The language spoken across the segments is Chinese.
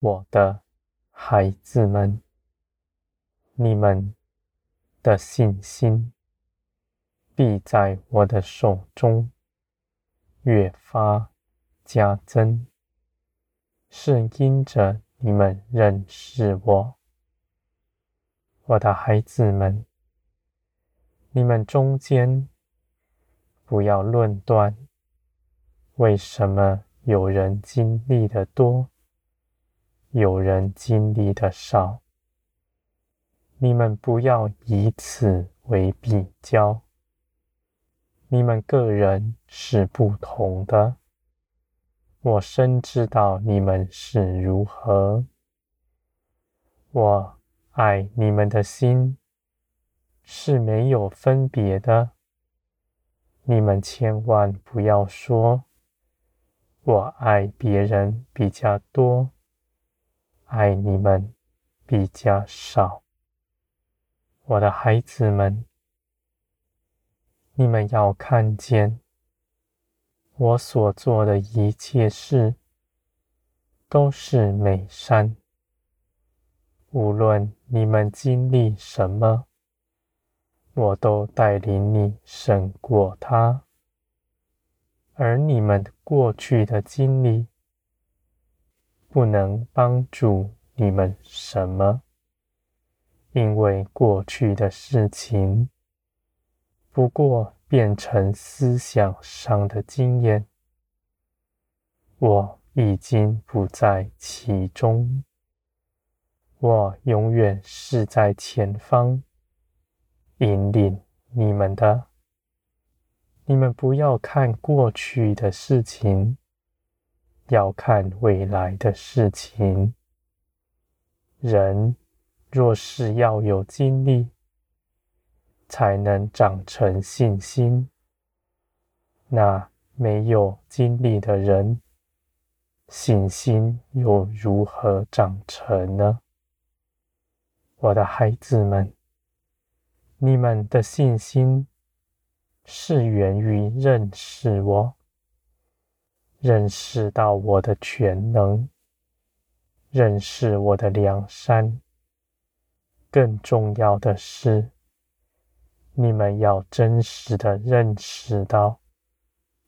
我的孩子们，你们的信心必在我的手中越发加增，是因着你们认识我。我的孩子们，你们中间不要论断，为什么有人经历的多，有人经历的少。你们不要以此为比较，你们个人是不同的。我深知道你们是如何，我。爱你们的心是没有分别的。你们千万不要说，我爱别人比较多，爱你们比较少。我的孩子们，你们要看见我所做的一切事都是美善。无论你们经历什么，我都带领你胜过他。而你们过去的经历不能帮助你们什么，因为过去的事情不过变成思想上的经验，我已经不在其中。我永远是在前方引领你们的。你们不要看过去的事情，要看未来的事情。人若是要有经历，才能长成信心。那没有经历的人，信心又如何长成呢？我的孩子们，你们的信心是源于认识我，认识到我的全能，认识我的良善。更重要的是，你们要真实的认识到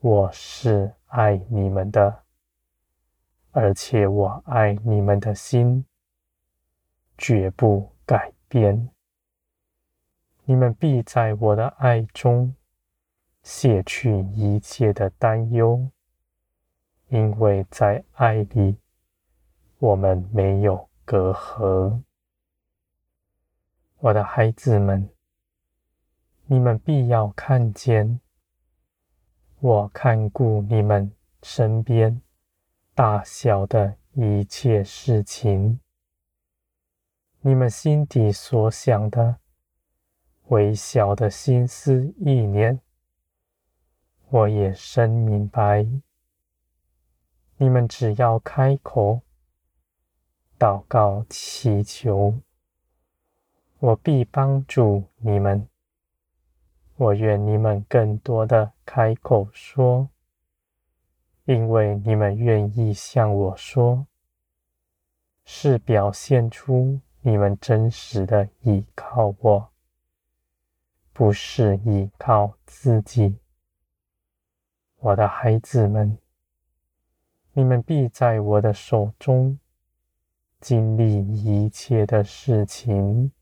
我是爱你们的，而且我爱你们的心绝不改变，你们必在我的爱中卸去一切的担忧，因为在爱里我们没有隔阂。我的孩子们，你们必要看见我看顾你们身边大小的一切事情。你们心底所想的微小的心思意念，我也深明白。你们只要开口祷告祈求，我必帮助你们。我愿你们更多的开口说，因为你们愿意向我说，是表现出。你们真实的依靠我，不是依靠自己。我的孩子们，你们必在我的手中经历一切的事情。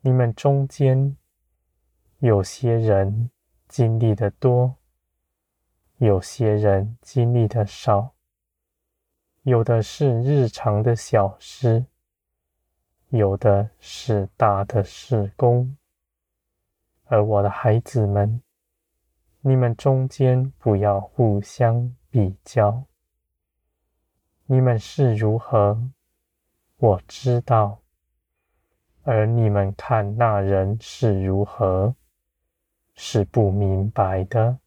你们中间有些人经历的多，有些人经历的少，有的是日常的小事。有的是大的事工，而我的孩子们，你们中间不要互相比较。你们是如何，我知道；而你们看那人是如何，是不明白的。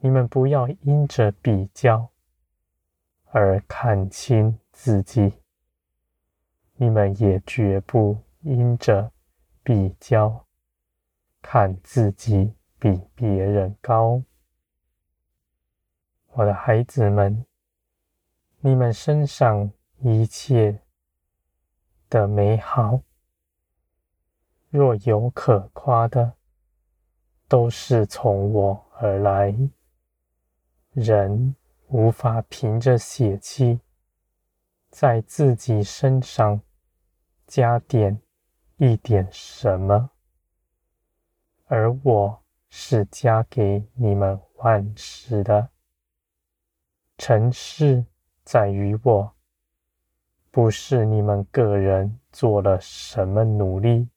你们不要因着比较而看清自己。你们也绝不因着比较，看自己比别人高。我的孩子们，你们身上一切的美好，若有可夸的，都是从我而来。人无法凭着血气，在自己身上加点一点什么，而我是加给你们万事的。成事在于我，不是你们个人做了什么努力。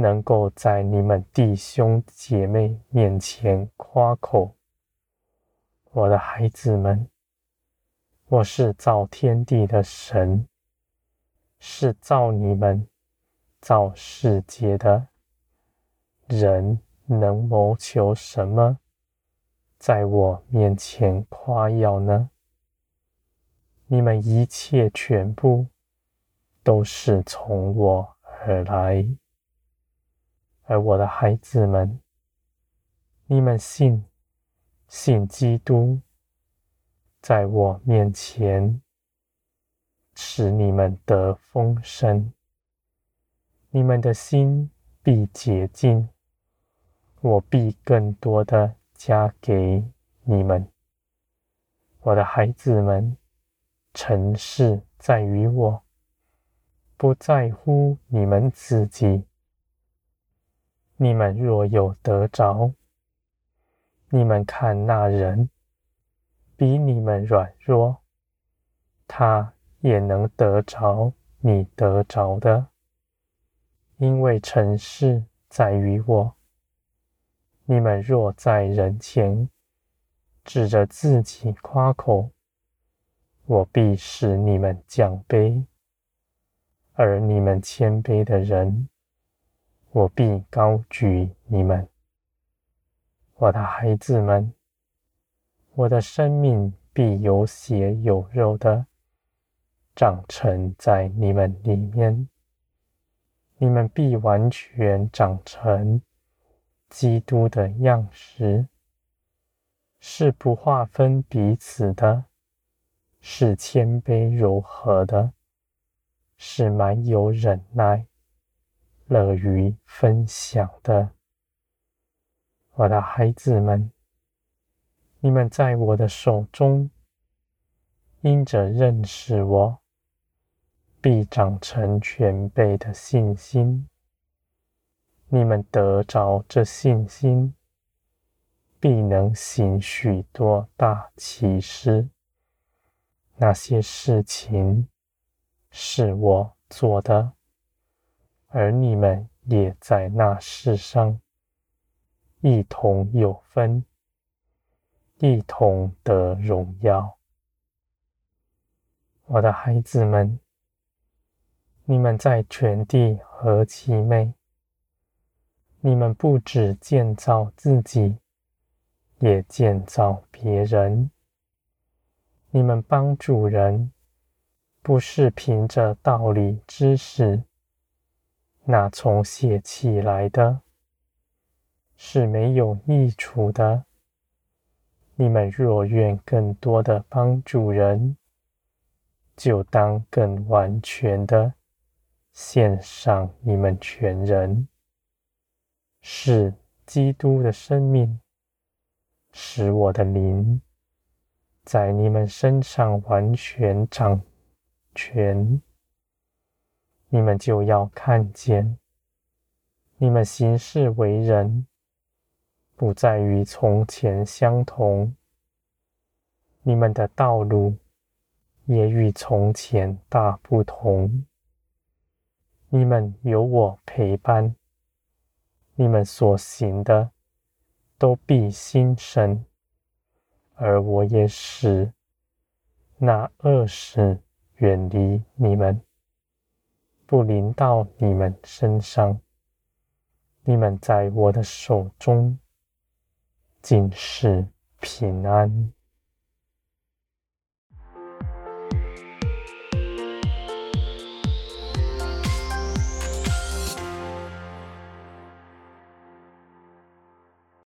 能够在你们弟兄姐妹面前夸口，我的孩子们，我是造天地的神，是造你们、造世界的。人能谋求什么，在我面前夸耀呢？你们一切全部都是从我而来。而我的孩子们，你们信信基督，在我面前使你们得丰盛，你们的心必洁净，我必更多的加给你们。我的孩子们，成事在于我，不在乎你们自己。你们若有得着，你们看那人比你们软弱，他也能得着你得着的，因为成事在于我。你们若在人前指着自己夸口，我必使你们降卑，而你们谦卑的人。我必高举你们，我的孩子们，我的生命必有血有肉的长成在你们里面，你们必完全长成基督的样式，是不划分彼此的，是谦卑柔和的，是满有忍耐。乐于分享的，我的孩子们，你们在我的手中，因着认识我，必长成全备的信心。你们得着这信心，必能行许多大奇事。那些事情是我做的。而你们也在那事上一同有分，一同得荣耀。我的孩子们，你们在全地何其美！你们不只建造自己，也建造别人。你们帮助人，不是凭着道理知识。那从血气来的，是没有益处的。你们若愿更多的帮助人，就当更完全的献上你们全人，使基督的生命，使我的灵在你们身上完全掌权。你们就要看见，你们行事为人，不再与从前相同；你们的道路也与从前大不同。你们有我陪伴，你们所行的都必心神，而我也使那恶事远离你们。不临到你们身上，你们在我的手中尽是平安。